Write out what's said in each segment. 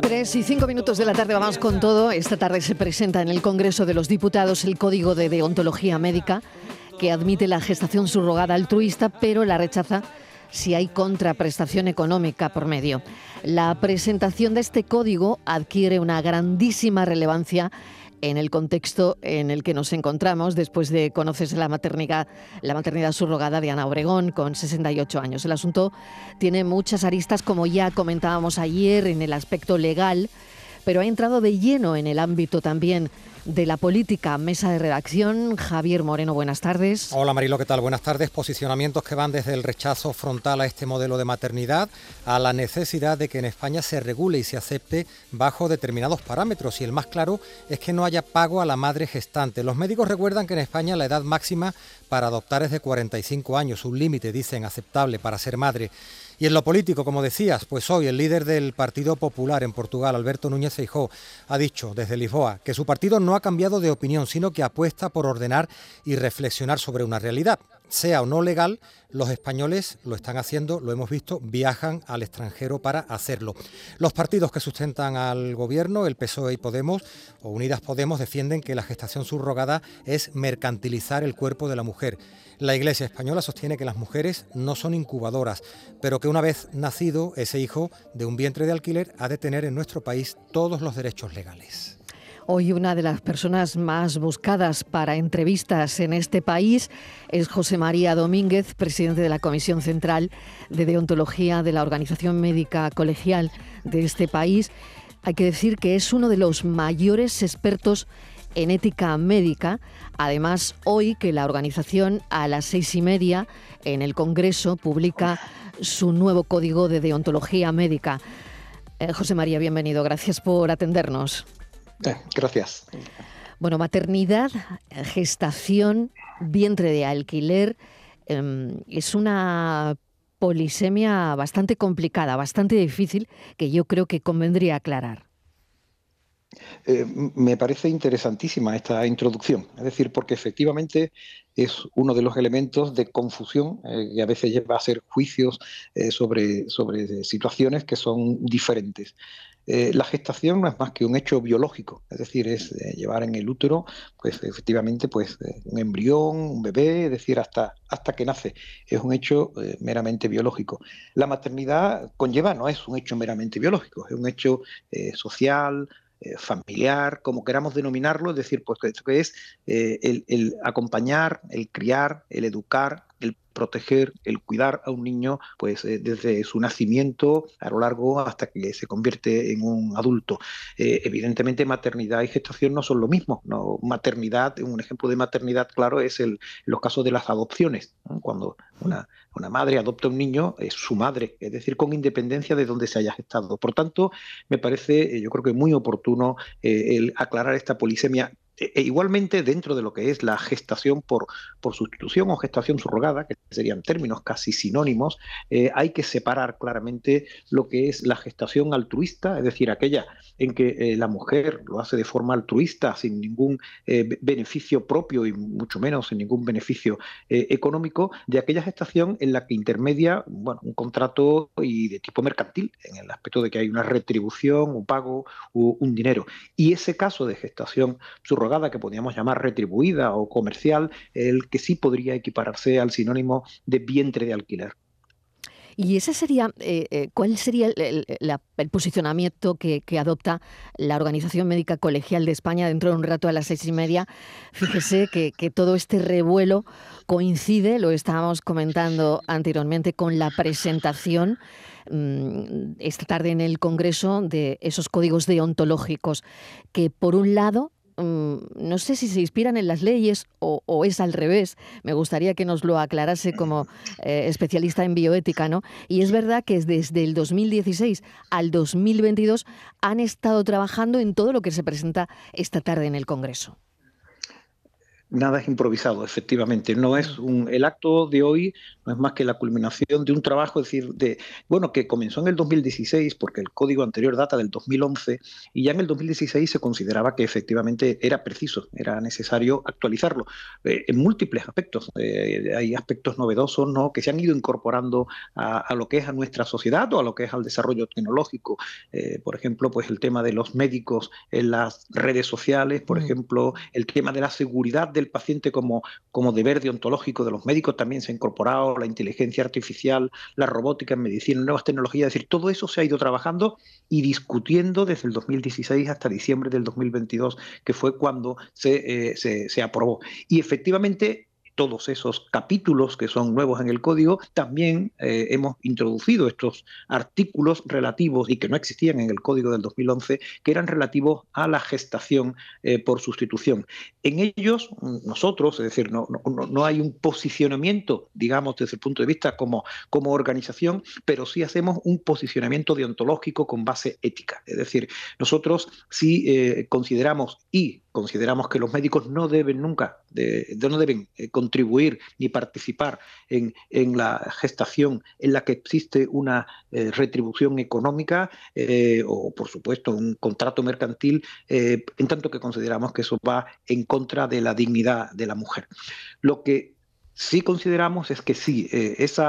Tres y cinco minutos de la tarde vamos con todo. Esta tarde se presenta en el Congreso de los Diputados el Código de Deontología Médica que admite la gestación subrogada altruista, pero la rechaza si hay contraprestación económica por medio. La presentación de este código adquiere una grandísima relevancia en el contexto en el que nos encontramos después de conocerse la maternidad, la maternidad de Ana Obregón con 68 años. El asunto tiene muchas aristas, como ya comentábamos ayer, en el aspecto legal, pero ha entrado de lleno en el ámbito también de la política. Mesa de redacción, Javier Moreno, buenas tardes. Hola Marilo, ¿qué tal? Buenas tardes. Posicionamientos que van desde el rechazo frontal a este modelo de maternidad a la necesidad de que en España se regule y se acepte bajo determinados parámetros. Y el más claro es que no haya pago a la madre gestante. Los médicos recuerdan que en España la edad máxima para adoptar es de 45 años, un límite, dicen, aceptable para ser madre. Y en lo político, como decías, pues hoy el líder del Partido Popular en Portugal, Alberto Núñez Feijóo, ha dicho desde Lisboa que su partido no ha cambiado de opinión, sino que apuesta por ordenar y reflexionar sobre una realidad. Sea o no legal, los españoles lo están haciendo, lo hemos visto, viajan al extranjero para hacerlo. Los partidos que sustentan al gobierno, el PSOE y Podemos, o Unidas Podemos, defienden que la gestación subrogada es mercantilizar el cuerpo de la mujer. La Iglesia española sostiene que las mujeres no son incubadoras, pero que una vez nacido ese hijo de un vientre de alquiler ha de tener en nuestro país todos los derechos legales. Hoy una de las personas más buscadas para entrevistas en este país es José María Domínguez, presidente de la Comisión Central de Deontología de la Organización Médica Colegial de este país. Hay que decir que es uno de los mayores expertos en ética médica. Además, hoy que la organización a las seis y media en el Congreso publica su nuevo código de deontología médica. Eh, José María, bienvenido. Gracias por atendernos. Gracias. Bueno, maternidad, gestación, vientre de alquiler, em, es una polisemia bastante complicada, bastante difícil, que yo creo que convendría aclarar. Eh, me parece interesantísima esta introducción, es decir, porque efectivamente es uno de los elementos de confusión eh, que a veces lleva a hacer juicios eh, sobre, sobre situaciones que son diferentes. La gestación no es más que un hecho biológico, es decir, es llevar en el útero, pues efectivamente, pues un embrión, un bebé, es decir, hasta, hasta que nace. Es un hecho meramente biológico. La maternidad conlleva, no es un hecho meramente biológico, es un hecho social, eh, familiar, como queramos denominarlo, es decir, pues esto que es eh, el, acompañar, el criar, el educar, el proteger, el cuidar a un niño, pues eh, desde su nacimiento a lo largo hasta que se convierte en un adulto. evidentemente, maternidad y gestación no son lo mismo. ¿no? Maternidad, un ejemplo de maternidad claro es el, los casos de las adopciones. Cuando una, una madre adopta un niño, es su madre, es decir, con independencia de donde se haya gestado. Por tanto, me parece, eh, yo creo que muy oportuno eh, el aclarar esta polisemia e, e igualmente dentro de lo que es la gestación por, por sustitución o gestación subrogada, que serían términos casi sinónimos, eh, hay que separar claramente lo que es la gestación altruista, es decir, aquella en que eh, la mujer lo hace de forma altruista, sin ningún eh, beneficio propio y mucho menos sin ningún beneficio económico, de aquella gestación en la que intermedia bueno, un contrato y de tipo mercantil, en el aspecto de que hay una retribución, un pago, un dinero. Y ese caso de gestación subrogada, que podríamos llamar retribuida o comercial, el que sí podría equipararse al sinónimo de vientre de alquiler. Y ese sería, eh, eh, ¿cuál sería el, posicionamiento que, adopta la Organización Médica Colegial de España dentro de un rato a las seis y media? Fíjese que, todo este revuelo coincide, lo estábamos comentando anteriormente, con la presentación mm, esta tarde en el Congreso de esos códigos deontológicos que, por un lado, Mm, no sé si se inspiran en las leyes o, es al revés. Me gustaría que nos lo aclarase como eh, especialista en bioética, ¿no? Y es verdad que desde el 2016 al 2022 han estado trabajando en todo lo que se presenta esta tarde en el Congreso. Nada es improvisado, efectivamente. No es un, el acto de hoy no es más que la culminación de un trabajo, es decir, de, bueno, que comenzó en el 2016, porque el código anterior data del 2011, y ya en el 2016 se consideraba que efectivamente era preciso, era necesario actualizarlo eh, en múltiples aspectos. Eh, hay aspectos novedosos ¿no? que se han ido incorporando a, lo que es a nuestra sociedad o a lo que es al desarrollo tecnológico. Eh, por ejemplo, pues el tema de los médicos en las redes sociales, por mm. ejemplo, el tema de la seguridad del paciente como, como deber deontológico de los médicos también se ha incorporado, la inteligencia artificial, la robótica en medicina, nuevas tecnologías, es decir, todo eso se ha ido trabajando y discutiendo desde el 2016 hasta diciembre del 2022, que fue cuando eh, se, se aprobó. Y efectivamente todos esos capítulos que son nuevos en el código, también eh, hemos introducido estos artículos relativos y que no existían en el código del 2011, que eran relativos a la gestación eh, por sustitución. En ellos, nosotros, es decir, no, no, no, hay un posicionamiento, digamos, desde el punto de vista como, como organización, pero sí hacemos un posicionamiento deontológico con base ética. Es decir, nosotros sí eh, consideramos y consideramos que los médicos no deben nunca, no deben eh, contribuir ni participar en, la gestación en la que existe una eh, retribución económica eh, o, por supuesto, un contrato mercantil, en tanto que consideramos que eso va en contra de la dignidad de la mujer. Lo que sí consideramos es que sí, ese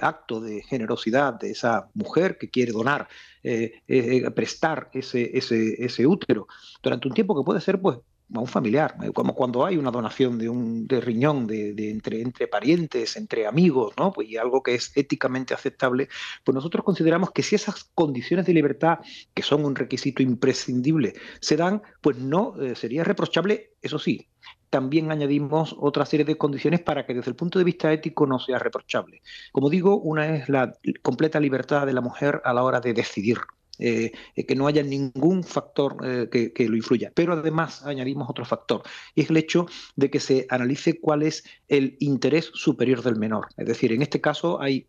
acto de generosidad de esa mujer que quiere donar eh, eh, prestar ese, ese, ese, útero durante un tiempo que puede ser pues a un familiar, eh, como cuando hay una donación de un de riñón de, entre, entre parientes, entre amigos, ¿no? Pues y algo que es éticamente aceptable, pues nosotros consideramos que si esas condiciones de libertad, que son un requisito imprescindible, se dan, pues no sería reprochable, eso sí, también añadimos otra serie de condiciones para que desde el punto de vista ético no sea reprochable. Como digo, una es la completa libertad de la mujer a la hora de decidir. Eh, que no haya ningún factor eh, que, lo influya. Pero además añadimos otro factor, y es el hecho de que se analice cuál es el interés superior del menor. Es decir, en este caso hay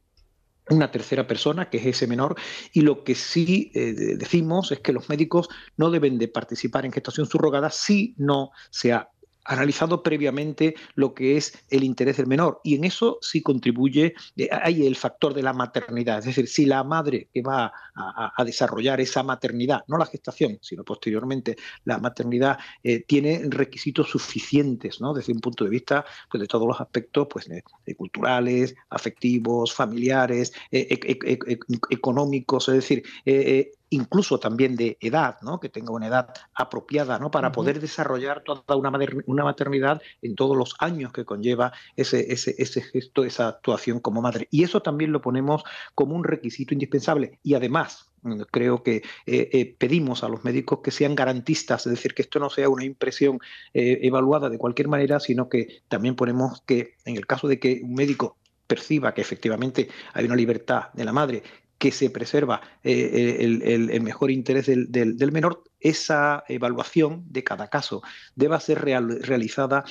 una tercera persona, que es ese menor, y lo que sí eh, decimos es que los médicos no deben de participar en gestación subrogada si no se ha analizado previamente lo que es el interés del menor. Y en eso sí contribuye, eh, hay el factor de la maternidad, es decir, si la madre que va a, desarrollar esa maternidad, no la gestación, sino posteriormente la maternidad, eh, tiene requisitos suficientes, ¿no? Desde un punto de vista pues, de todos los aspectos pues, culturales, afectivos, familiares, e, e, e, económicos, es decir, eh, incluso también de edad, ¿no? que tenga una edad apropiada ¿no? para poder desarrollar toda una, una maternidad en todos los años que conlleva ese, ese, ese, gesto, esa actuación como madre. Y eso también lo ponemos como un requisito indispensable. Y además, mm, creo que eh, eh, pedimos a los médicos que sean garantistas, es decir, que esto no sea una impresión eh, evaluada de cualquier manera, sino que también ponemos que en el caso de que un médico perciba que efectivamente hay una libertad de la madre que se preserva eh, el, mejor interés del, del, menor, esa evaluación de cada caso deba ser realizada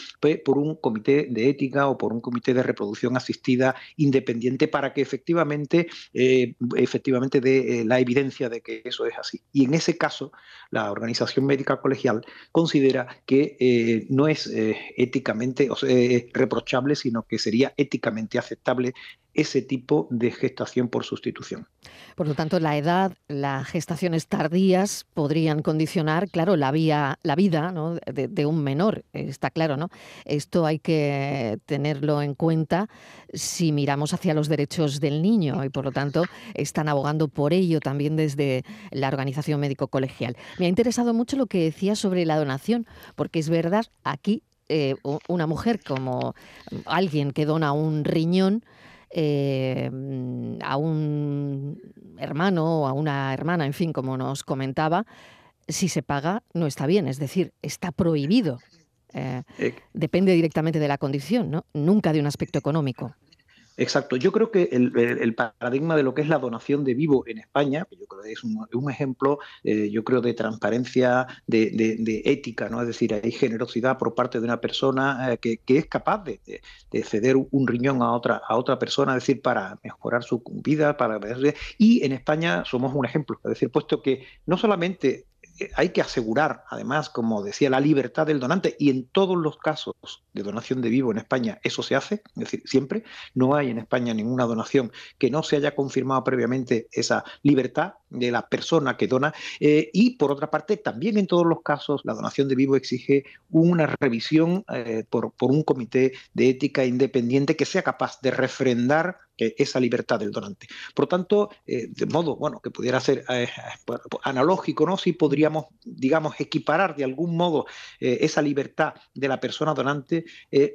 por un comité de ética o por un comité de reproducción asistida independiente para que efectivamente, eh, efectivamente dé eh, la evidencia de que eso es así. Y en ese caso, la organización médica colegial considera que eh, no es éticamente reprochable, sino que sería éticamente aceptable ese tipo de gestación por sustitución. Por lo tanto, la edad, las gestaciones tardías podrían condicionar, claro, la, la vida de, un menor, está claro, ¿no? Esto hay que tenerlo en cuenta si miramos hacia los derechos del niño y, por lo tanto, están abogando por ello también desde la organización médico colegial. Me ha interesado mucho lo que decía sobre la donación, porque es verdad, aquí eh, una mujer como alguien que dona un riñón, eh, a un hermano o a una hermana, en fin, como nos comentaba, si se paga no está bien, es decir, está prohibido. Eh, depende directamente de la condición, ¿no? nunca de un aspecto económico. Exacto. Yo creo que el, paradigma de lo que es la donación de vivo en España, que yo creo que es un, ejemplo, eh, yo creo, de transparencia, de, ética, ¿no? Es decir, hay generosidad por parte de una persona eh, que, es capaz de, ceder un riñón a otra, a otra persona, es decir, para mejorar su vida, para y en España somos un ejemplo. Es decir, puesto que no solamente hay que asegurar, además, como decía, la libertad del donante y en todos los casos de donación de vivo en España eso se hace, es decir, siempre. No hay en España ninguna donación que no se haya confirmado previamente esa libertad de la persona que dona. Eh, y por otra parte, también en todos los casos la donación de vivo exige una revisión eh, por, por un comité de ética independiente que sea capaz de refrendar esa libertad del donante. Por tanto, eh, de modo bueno que pudiera ser eh, analógico, ¿no? Si podríamos, digamos, equiparar de algún modo eh, esa libertad de la persona donante,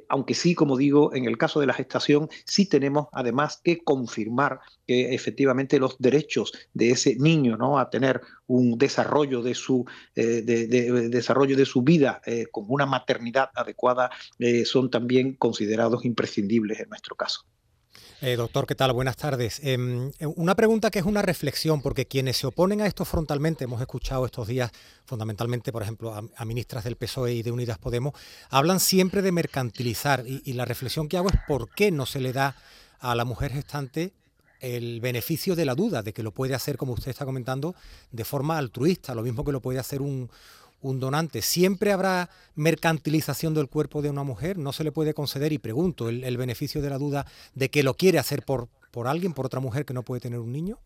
aunque sí, como digo, en el caso de la gestación, sí tenemos además que confirmar que efectivamente los derechos de ese niño, ¿no? A tener un desarrollo de su desarrollo de su vida con una maternidad adecuada son también considerados imprescindibles en nuestro caso. Eh, doctor, ¿qué tal? Buenas tardes. Em, eh, una pregunta que es una reflexión, porque quienes se oponen a esto frontalmente, hemos escuchado estos días fundamentalmente, por ejemplo, a, ministras del PSOE y de Unidas Podemos, hablan siempre de mercantilizar y, la reflexión que hago es por qué no se le da a la mujer gestante el beneficio de la duda, de que lo puede hacer, como usted está comentando, de forma altruista, lo mismo que lo puede hacer un, un donante. ¿Siempre habrá mercantilización del cuerpo de una mujer? ¿No se le puede conceder, y pregunto, el, beneficio de la duda de que lo quiere hacer por, por alguien, por otra mujer que no puede tener un niño?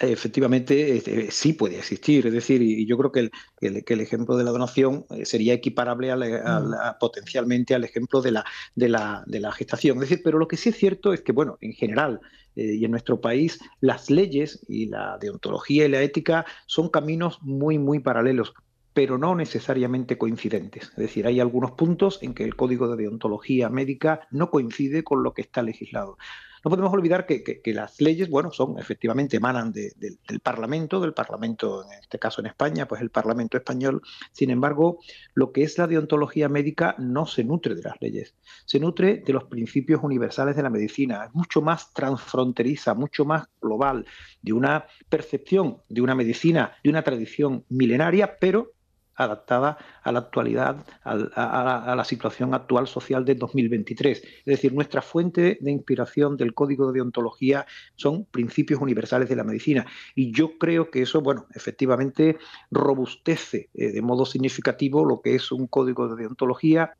Efectivamente, este, sí puede existir. Es decir, y yo creo que el, que el ejemplo de la donación eh, sería equiparable mm. potencialmente al ejemplo de la, de, la, de la gestación. Es decir, pero lo que sí es cierto es que, bueno, en general, eh, y en nuestro país las leyes y la deontología y la ética son caminos muy, muy paralelos pero no necesariamente coincidentes. Es decir, hay algunos puntos en que el código de deontología médica no coincide con lo que está legislado. No podemos olvidar que, las leyes, bueno, son efectivamente emanan del Parlamento, del Parlamento, en este caso en España, pues el Parlamento español. Sin embargo, lo que es la deontología médica no se nutre de las leyes, se nutre de los principios universales de la medicina. Es mucho más transfronteriza, mucho más global, de una percepción de una medicina, de una tradición milenaria, pero adaptada a la actualidad, a, la, situación actual social de 2023. Es decir, nuestra fuente de inspiración del código de deontología son principios universales de la medicina. Y yo creo que eso, bueno, efectivamente robustece eh, de modo significativo lo que es un código de deontología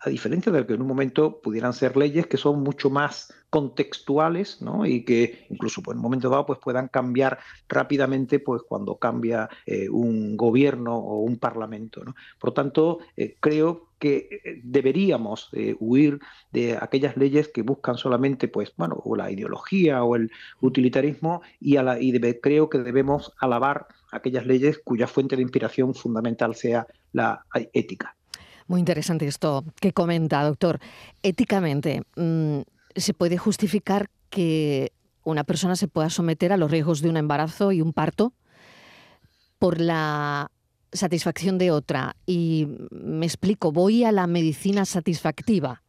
a diferencia de que en un momento pudieran ser leyes que son mucho más contextuales ¿no? y que incluso pues, en un momento dado pues, puedan cambiar rápidamente pues, cuando cambia eh, un gobierno o un parlamento. Por tanto, eh, creo que eh, deberíamos huir de aquellas leyes que buscan solamente pues, bueno, o la ideología o el utilitarismo y, a la, y creo que debemos alabar aquellas leyes cuya fuente de inspiración fundamental sea la ética. Muy interesante esto que comenta, doctor. Éticamente, mm, ¿se puede justificar que una persona se pueda someter a los riesgos de un embarazo y un parto por la satisfacción de otra? Y me explico, voy a la medicina satisfactiva.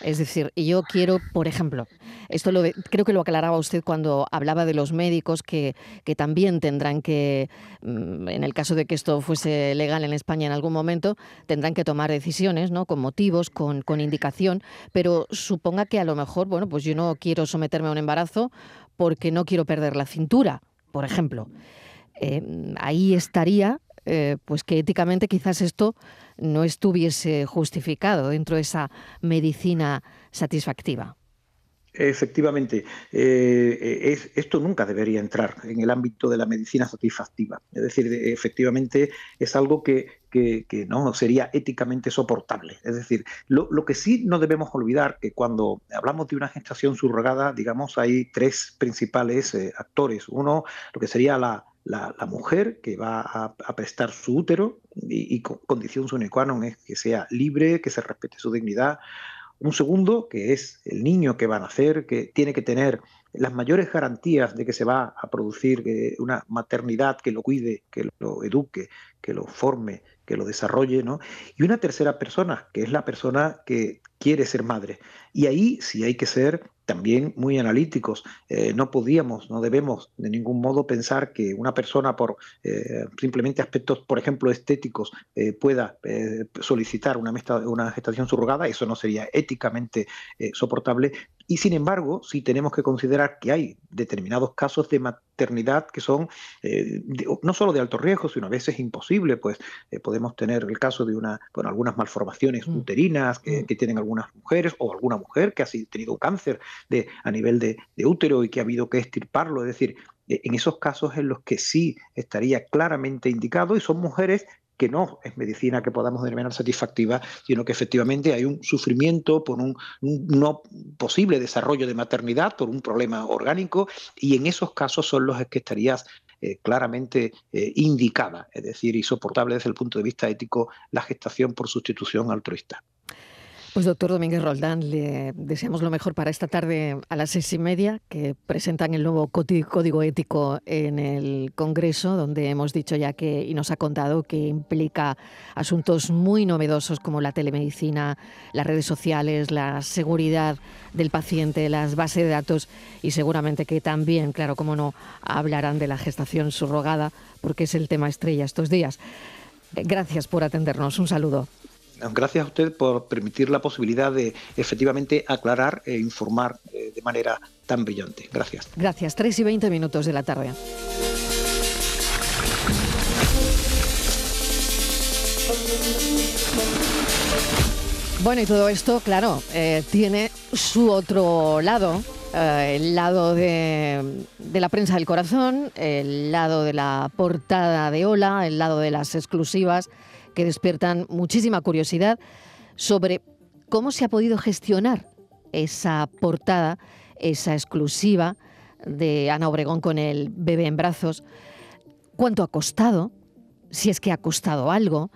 Es decir, yo quiero, por ejemplo, esto lo creo que lo aclaraba usted cuando hablaba de los médicos que, que también tendrán que, mm, en el caso de que esto fuese legal en España en algún momento, tendrán que tomar decisiones, ¿no? Con motivos, con, con indicación, pero suponga que a lo mejor, bueno, pues yo no quiero someterme a un embarazo porque no quiero perder la cintura, por ejemplo. Eh, ahí estaría eh, pues que éticamente quizás esto no estuviese justificado dentro de esa medicina satisfactiva. Efectivamente, eh, esto nunca debería entrar en el ámbito de la medicina satisfactiva. Es decir, efectivamente es algo que, no sería éticamente soportable. Es decir, lo, que sí no debemos olvidar que cuando hablamos de una gestación subrogada, digamos, hay tres principales eh, actores. Uno, lo que sería la, mujer que va a, prestar su útero y, condición sine qua non es que sea libre, que se respete su dignidad. Un segundo, que es el niño que va a nacer, que tiene que tener las mayores garantías de que se va a producir una maternidad que lo cuide, que lo eduque, que lo forme, que lo desarrolle, ¿no? Y una tercera persona, que es la persona que quiere ser madre. Y ahí sí hay que ser también muy analíticos. Eh, no podíamos, no debemos de ningún modo pensar que una persona por eh, simplemente aspectos, por ejemplo, estéticos, eh, pueda solicitar una, una, gestación subrogada. Eso no sería éticamente soportable. Y sin embargo, sí tenemos que considerar que hay determinados casos de maternidad que son eh, no solo de alto riesgo, sino a veces imposible, pues eh, podemos tener el caso de una, bueno, algunas malformaciones mm. uterinas mm. que, tienen algunas mujeres o alguna mujer que ha tenido cáncer de, a nivel de, de útero y que ha habido que extirparlo, es decir, en esos casos en los que sí estaría claramente indicado y son mujeres que no es medicina que podamos determinar satisfactiva, sino que efectivamente hay un sufrimiento por un, no posible desarrollo de maternidad, por un problema orgánico, y en esos casos son los que estarías eh, claramente eh, indicada, es decir, insoportable desde el punto de vista ético la gestación por sustitución altruista. Pues doctor Domínguez Roldán, le deseamos lo mejor para esta tarde a las seis y media, que presentan el nuevo código ético en el Congreso, donde hemos dicho ya que, y nos ha contado, que implica asuntos muy novedosos como la telemedicina, las redes sociales, la seguridad del paciente, las bases de datos y seguramente que también, claro, como no, hablarán de la gestación subrogada, porque es el tema estrella estos días. Gracias por atendernos. Un saludo. Gracias a usted por permitir la posibilidad de efectivamente aclarar e informar eh, de manera tan brillante. Gracias. Gracias. 3 y 20 minutos de la tarde. Bueno, y todo esto, claro, eh, tiene su otro lado, eh, el lado de, de, la prensa del corazón, el lado de la portada de Ola, el lado de las exclusivas que despiertan muchísima curiosidad sobre cómo se ha podido gestionar esa portada, esa exclusiva de Ana Obregón con el bebé en brazos, cuánto ha costado, si es que ha costado algo,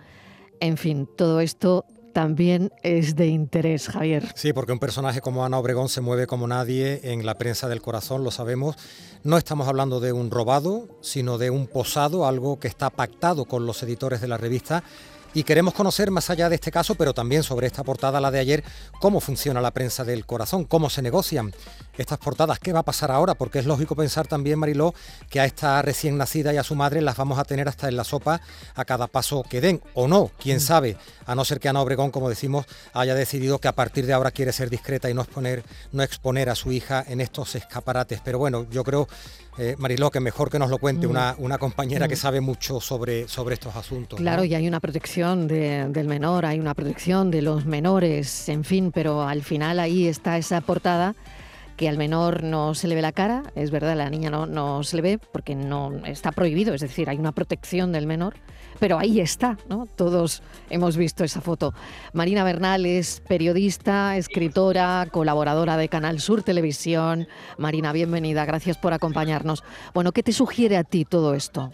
en fin, todo esto también es de interés, Javier. Sí, porque un personaje como Ana Obregón se mueve como nadie en la prensa del corazón, lo sabemos. No estamos hablando de un robado, sino de un posado, algo que está pactado con los editores de la revista y queremos conocer más allá de este caso, pero también sobre esta portada, la de ayer, cómo funciona la prensa del corazón, cómo se negocian estas portadas, qué va a pasar ahora, porque es lógico pensar también, Mariló, que a esta recién nacida y a su madre las vamos a tener hasta en la sopa a cada paso que den, o no, quién mm. sabe, a no ser que Ana Obregón, como decimos, haya decidido que a partir de ahora quiere ser discreta y no exponer, no exponer a su hija en estos escaparates. Pero bueno, yo creo eh, Mariló, que mejor que nos lo cuente una, una, compañera que sabe mucho sobre, sobre estos asuntos. Claro, y hay una protección del menor, hay una protección de los menores, en fin, pero al final ahí está esa portada que al menor no se le ve la cara, es verdad, la niña no, no se le ve porque no está prohibido, es decir, hay una protección del menor, pero ahí está, ¿no? Todos hemos visto esa foto. Marina Bernal es periodista, escritora, colaboradora de Canal Sur Televisión. Marina, bienvenida, gracias por acompañarnos. Bueno, ¿qué te sugiere a ti todo esto?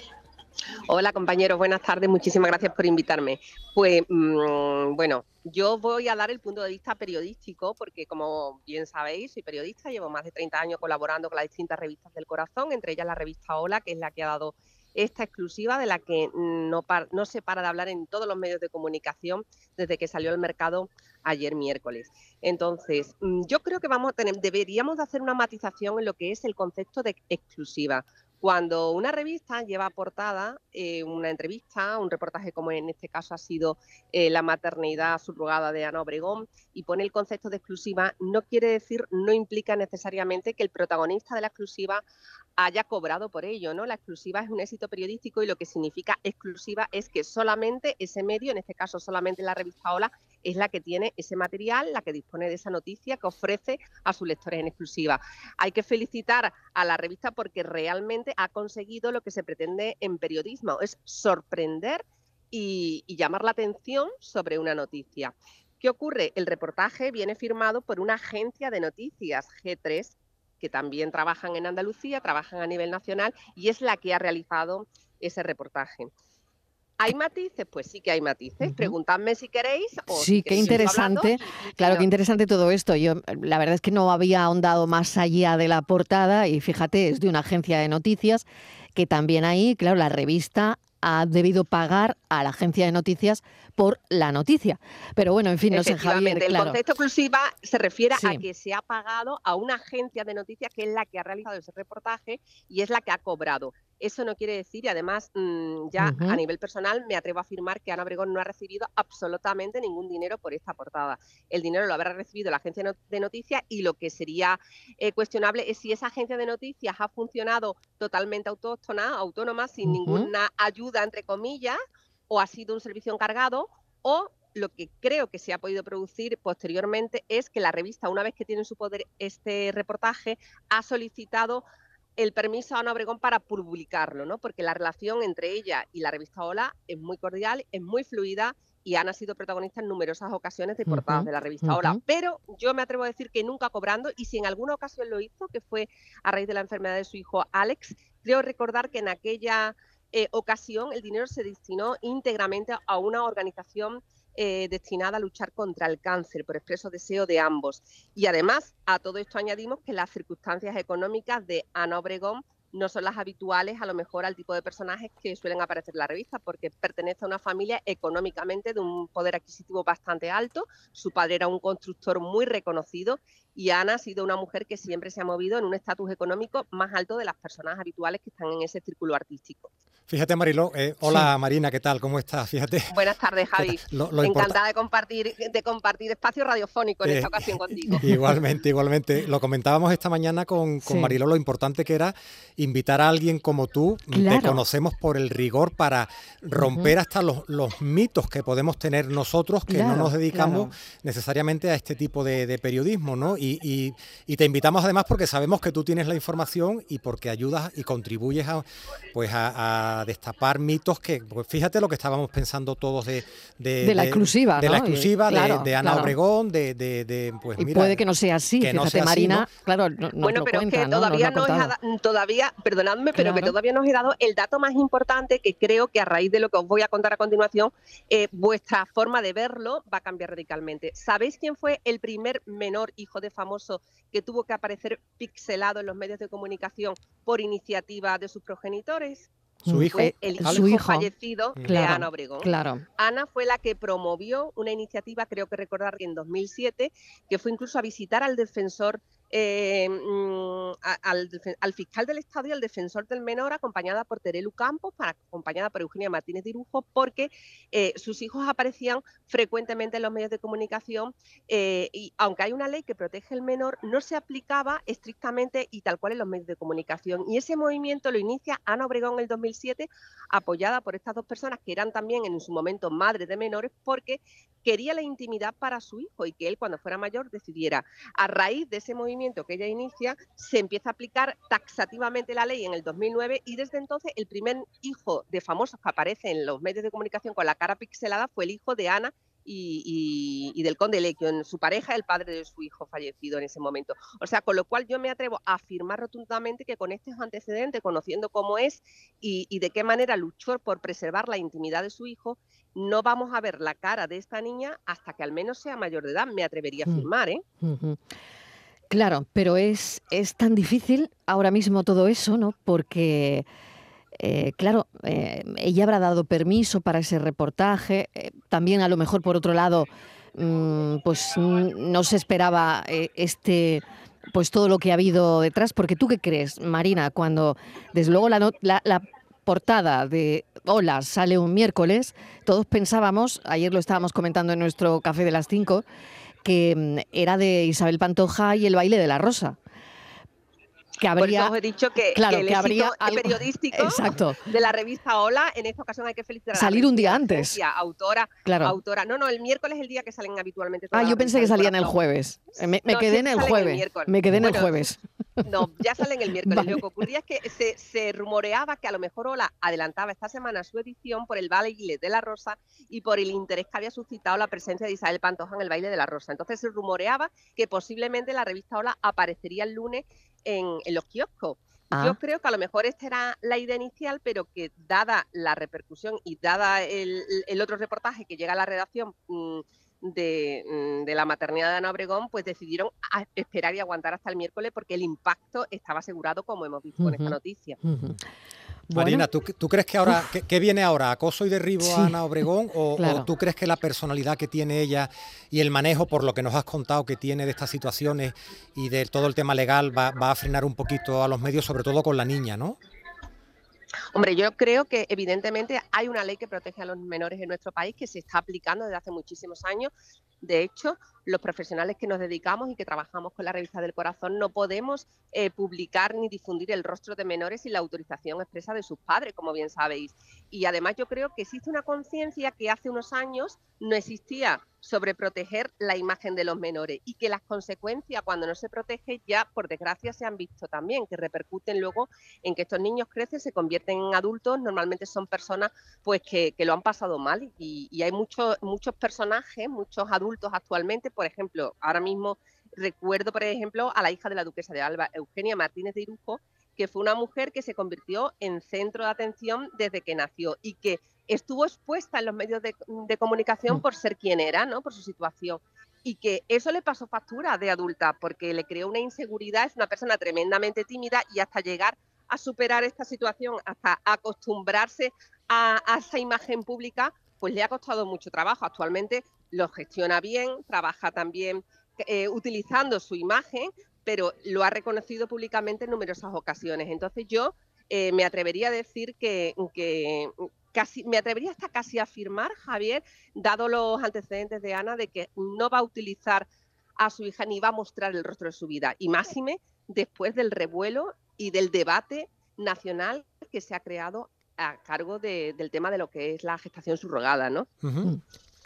Hola compañeros, buenas tardes, muchísimas gracias por invitarme. Pues mm, bueno, yo voy a dar el punto de vista periodístico porque como bien sabéis, soy periodista, llevo más de 30 años colaborando con las distintas revistas del corazón, entre ellas la revista Hola, que es la que ha dado esta exclusiva de la que no, no se para de hablar en todos los medios de comunicación desde que salió al mercado ayer miércoles. Entonces, mm, yo creo que vamos a tener, deberíamos de hacer una matización en lo que es el concepto de exclusiva. Cuando una revista lleva portada eh, una entrevista, un reportaje como en este caso ha sido eh, la maternidad subrogada de Ana Obregón y pone el concepto de exclusiva, no quiere decir, no implica necesariamente que el protagonista de la exclusiva haya cobrado por ello, ¿no? La exclusiva es un éxito periodístico y lo que significa exclusiva es que solamente ese medio, en este caso solamente la revista Hola, es la que tiene ese material, la que dispone de esa noticia que ofrece a sus lectores en exclusiva. Hay que felicitar a la revista porque realmente ha conseguido lo que se pretende en periodismo, es sorprender y, y llamar la atención sobre una noticia. ¿Qué ocurre? El reportaje viene firmado por una agencia de noticias, G3, que también trabajan en Andalucía, trabajan a nivel nacional y es la que ha realizado ese reportaje. ¿Hay matices? Pues sí que hay matices. Preguntadme si queréis. sí, qué interesante. claro, qué interesante todo esto. Yo la verdad es que no había ahondado más allá de la portada y fíjate, es de una agencia de noticias que también ahí, claro, la revista ha debido pagar a la agencia de noticias por la noticia. Pero bueno, en fin, no sé, Javier. El concepto exclusiva se refiere a que se ha pagado a una agencia de noticias que es la que ha realizado ese reportaje y es la que ha cobrado. Eso no quiere decir, y además mm, ya a nivel personal me atrevo a afirmar que Ana Obregón no ha recibido absolutamente ningún dinero por esta portada. El dinero lo habrá recibido la agencia de noticias y lo que sería eh, cuestionable es si esa agencia de noticias ha funcionado totalmente autóctona, autónoma, sin ninguna ayuda, entre comillas, o ha sido un servicio encargado, o lo que creo que se ha podido producir posteriormente es que la revista, una vez que tiene en su poder este reportaje, ha solicitado el permiso a Ana Obregón para publicarlo, ¿no? Porque la relación entre ella y la revista Hola es muy cordial, es muy fluida y Ana ha sido protagonista en numerosas ocasiones de portadas de la revista Hola. Pero yo me atrevo a decir que nunca cobrando y si en alguna ocasión lo hizo, que fue a raíz de la enfermedad de su hijo Alex, creo recordar que en aquella eh, ocasión el dinero se destinó íntegramente a una organización eh, destinada a luchar contra el cáncer por expreso deseo de ambos. Y además, a todo esto añadimos que las circunstancias económicas de Ana Obregón no son las habituales a lo mejor al tipo de personajes que suelen aparecer en la revista, porque pertenece a una familia económicamente de un poder adquisitivo bastante alto, su padre era un constructor muy reconocido y Ana ha sido una mujer que siempre se ha movido en un estatus económico más alto de las personas habituales que están en ese círculo artístico. Fíjate, Marilo. Eh, hola, Marina, ¿qué tal? ¿Cómo estás? Fíjate. Buenas tardes, Javi. Encantada de compartir, de compartir espacio radiofónico en esta eh, ocasión contigo. Igualmente, igualmente. Lo comentábamos esta mañana con, con Marilo, lo importante que era invitar a alguien como tú. Te conocemos por el rigor para romper hasta los, mitos que podemos tener nosotros que no nos dedicamos necesariamente a este tipo de, periodismo, ¿no? Y, te invitamos además porque sabemos que tú tienes la información y porque ayudas y contribuyes a, pues a destapar mitos que, pues fíjate lo que estábamos pensando todos de... De, la exclusiva, De la exclusiva, de, Ana Obregón, de, pues y puede que no sea así, fíjate, Marina, claro, no, Bueno, pero es que todavía no, todavía, perdonadme, pero que todavía no os he dado el dato más importante que creo que a raíz de lo que os voy a contar a continuación, eh, vuestra forma de verlo va a cambiar radicalmente. ¿Sabéis quién fue el primer menor hijo de famoso que tuvo que aparecer pixelado en los medios de comunicación por iniciativa de sus progenitores? Su hijo. el hijo, fallecido de Ana Obregón. Claro. Ana fue la que promovió una iniciativa, creo que recordar que en 2007, que fue incluso a visitar al defensor eh, mm, al, fiscal del Estado y al defensor del menor, acompañada por Terelu Campos, acompañada por Eugenia Martínez Dirujo, porque eh, sus hijos aparecían frecuentemente en los medios de comunicación eh, y aunque hay una ley que protege al menor, no se aplicaba estrictamente y tal cual en los medios de comunicación. Y ese movimiento lo inicia Ana Obregón en el 2007, apoyada por estas dos personas que eran también en su momento madres de menores, porque quería la intimidad para su hijo y que él cuando fuera mayor decidiera. A raíz de ese movimiento que ella inicia, se empieza a aplicar taxativamente la ley en el 2009 y desde entonces el primer hijo de famosos que aparece en los medios de comunicación con la cara pixelada fue el hijo de Ana y, del conde Lequio, su pareja, el padre de su hijo fallecido en ese momento. O sea, con lo cual yo me atrevo a afirmar rotundamente que con estos antecedentes, conociendo cómo es y, de qué manera luchó por preservar la intimidad de su hijo, no vamos a ver la cara de esta niña hasta que al menos sea mayor de edad, me atrevería a mm. afirmar. ¿eh? Claro, pero es, es tan difícil ahora mismo todo eso, ¿no? Porque eh, claro, eh, ella habrá dado permiso para ese reportaje. Eh, también, a lo mejor, por otro lado, mm, pues no se esperaba este pues todo lo que ha habido detrás, porque tú qué crees, Marina, cuando desde luego la, la, portada de Hola sale un miércoles, todos pensábamos, ayer lo estábamos comentando en nuestro café de las 5, que mm, era de Isabel Pantoja y el baile de la rosa que habría, Por eso os he dicho que, claro, el que habría periodístico exacto. de la revista Hola, en esta ocasión hay que felicitar a Salir un día antes. Autora, claro. autora. No, no, el miércoles es el día que salen habitualmente. Ah, yo pensé que salían el jueves. Me, quedé en el jueves. me quedé en el jueves. No, ya salen el miércoles. Lo que ocurría es que se, se, rumoreaba que a lo mejor Hola adelantaba esta semana su edición por el baile de la Rosa y por el interés que había suscitado la presencia de Isabel Pantoja en el baile de la Rosa. Entonces se rumoreaba que posiblemente la revista Hola aparecería el lunes en, los kioscos. Yo ah. creo que a lo mejor esta era la idea inicial, pero que dada la repercusión y dada el, otro reportaje que llega a la redacción mm, de, mm, de, la maternidad de Ana Obregón, pues decidieron esperar y aguantar hasta el miércoles porque el impacto estaba asegurado, como hemos visto con esta noticia. Marina, ¿tú, crees que ahora, ¿qué, viene ahora? ¿Acoso y derribo a Ana Obregón? O, tú crees que la personalidad que tiene ella y el manejo, por lo que nos has contado que tiene de estas situaciones y de todo el tema legal, va, va a frenar un poquito a los medios, sobre todo con la niña, ¿no? Hombre, yo creo que evidentemente hay una ley que protege a los menores en nuestro país que se está aplicando desde hace muchísimos años. De hecho, los profesionales que nos dedicamos y que trabajamos con la revista del corazón no podemos eh, publicar ni difundir el rostro de menores sin la autorización expresa de sus padres, como bien sabéis. Y además yo creo que existe una conciencia que hace unos años no existía sobre proteger la imagen de los menores y que las consecuencias cuando no se protege ya por desgracia se han visto también, que repercuten luego en que estos niños crecen, se convierten en adultos, normalmente son personas pues que, lo han pasado mal y, y hay muchos, muchos personajes, muchos adultos actualmente por ejemplo, ahora mismo recuerdo, por ejemplo, a la hija de la duquesa de Alba, Eugenia Martínez de Irujo, que fue una mujer que se convirtió en centro de atención desde que nació y que estuvo expuesta en los medios de, comunicación mm. por ser quien era, ¿no? por su situación. Y que eso le pasó factura de adulta, porque le creó una inseguridad, es una persona tremendamente tímida y hasta llegar a superar esta situación, hasta acostumbrarse a esa imagen pública, pues le ha costado mucho trabajo. Actualmente lo gestiona bien, trabaja también eh, utilizando su imagen, pero lo ha reconocido públicamente en numerosas ocasiones. Entonces yo eh, me atrevería a decir que, casi, me atrevería hasta casi a afirmar, Javier, dado los antecedentes de Ana, de que no va a utilizar a su hija ni va a mostrar el rostro de su vida. Y máxime después del revuelo y del debate nacional que se ha creado a cargo del tema de lo que es la gestación subrogada, ¿no?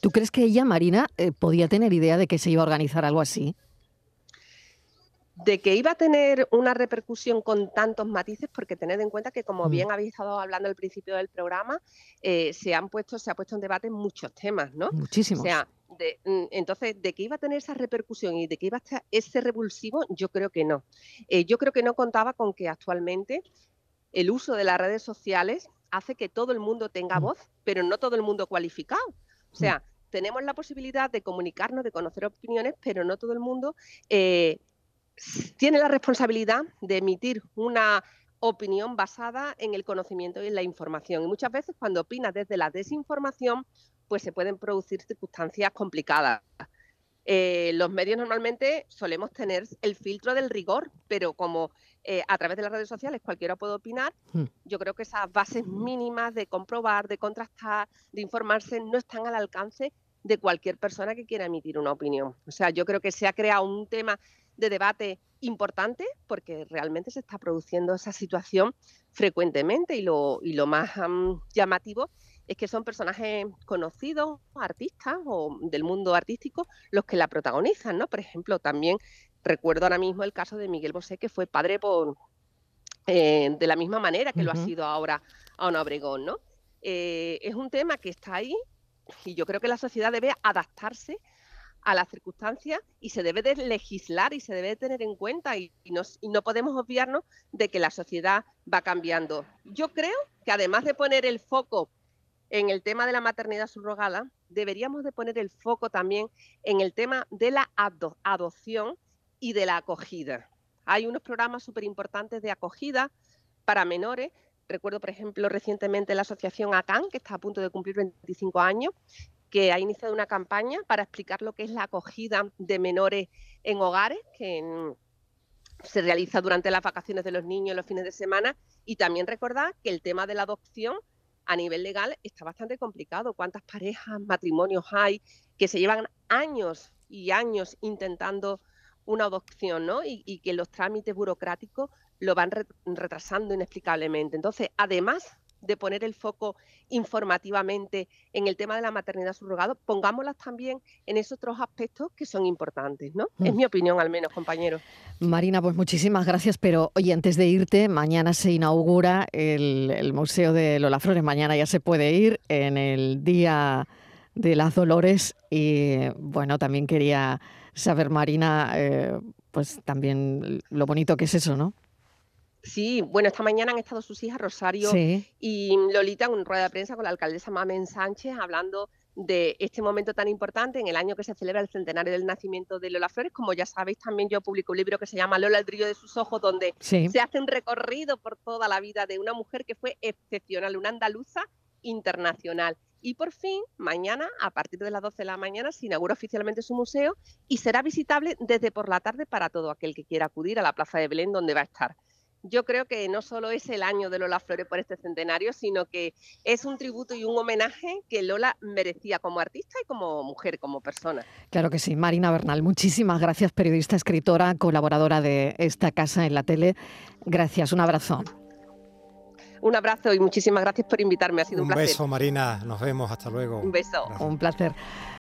¿Tú crees que ella, Marina, eh, podía tener idea de que se iba a organizar algo así? de que iba a tener una repercusión con tantos matices, porque tened en cuenta que, como mm. bien habéis estado hablando al principio del programa, eh, se han puesto, se ha puesto en debate muchos temas, ¿no? Muchísimos. O sea, mm, entonces, de que iba a tener esa repercusión y de que iba a estar ese revulsivo, yo creo que no. Eh, yo creo que no contaba con que actualmente el uso de las redes sociales hace que todo el mundo tenga mm. voz, pero no todo el mundo cualificado. O sea, tenemos la posibilidad de comunicarnos, de conocer opiniones, pero no todo el mundo eh, tiene la responsabilidad de emitir una opinión basada en el conocimiento y en la información. Y muchas veces cuando opinas desde la desinformación, pues se pueden producir circunstancias complicadas. Eh, los medios normalmente solemos tener el filtro del rigor, pero como eh, a través de las redes sociales cualquiera puede opinar, hmm. yo creo que esas bases mínimas de comprobar, de contrastar, de informarse, no están al alcance de cualquier persona que quiera emitir una opinión. O sea, yo creo que se ha creado un tema de debate importante porque realmente se está produciendo esa situación frecuentemente y lo, y lo más llamativo es que son personajes conocidos, artistas o del mundo artístico, los que la protagonizan, ¿no? Por ejemplo, también recuerdo ahora mismo el caso de Miguel Bosé, que fue padre por, eh, de la misma manera que lo ha sido ahora a Ana Obregón, ¿no? Eh, es un tema que está ahí, y yo creo que la sociedad debe adaptarse a las circunstancias y se debe de legislar y se debe de tener en cuenta y, no, podemos obviarnos de que la sociedad va cambiando. Yo creo que además de poner el foco en el tema de la maternidad subrogada, deberíamos de poner el foco también en el tema de la adopción y de la acogida. Hay unos programas súper importantes de acogida para menores Recuerdo, por ejemplo, recientemente la asociación ACAN, que está a punto de cumplir 25 años, que ha iniciado una campaña para explicar lo que es la acogida de menores en hogares, que se realiza durante las vacaciones de los niños, los fines de semana, y también recordar que el tema de la adopción a nivel legal está bastante complicado. ¿Cuántas parejas, matrimonios hay que se llevan años y años intentando una adopción, ¿no? Y, y que los trámites burocráticos lo van retrasando inexplicablemente. Entonces, además de poner el foco informativamente en el tema de la maternidad subrogada, pongámoslas también en esos otros aspectos que son importantes, ¿no? Es mm. mi opinión al menos, compañeros. Marina, pues muchísimas gracias, pero oye, antes de irte, mañana se inaugura el, Museo de Lola Flores, mañana ya se puede ir en el Día de las Dolores y bueno, también quería saber, Marina, eh, pues también lo bonito que es eso, ¿no? Sí, bueno, esta mañana han estado sus hijas Rosario y Lolita en rueda de prensa con la alcaldesa Mamen Sánchez hablando de este momento tan importante en el año que se celebra el centenario del nacimiento de Lola Flores. Como ya sabéis, también yo publico un libro que se llama Lola, el brillo de sus ojos, donde se hace un recorrido por toda la vida de una mujer que fue excepcional, una andaluza internacional. Y por fin, mañana, a partir de las 12 de la mañana, se inaugura oficialmente su museo y será visitable desde por la tarde para todo aquel que quiera acudir a la Plaza de Belén, donde va a estar yo creo que no solo es el año de Lola Flores por este centenario, sino que es un tributo y un homenaje que Lola merecía como artista y como mujer, como persona. Claro que sí. Marina Bernal, muchísimas gracias, periodista, escritora, colaboradora de esta casa en la tele. Gracias, un abrazo. Un abrazo y muchísimas gracias por invitarme. Ha sido un, un beso, Marina. Nos vemos. Hasta luego. Un beso. Un placer.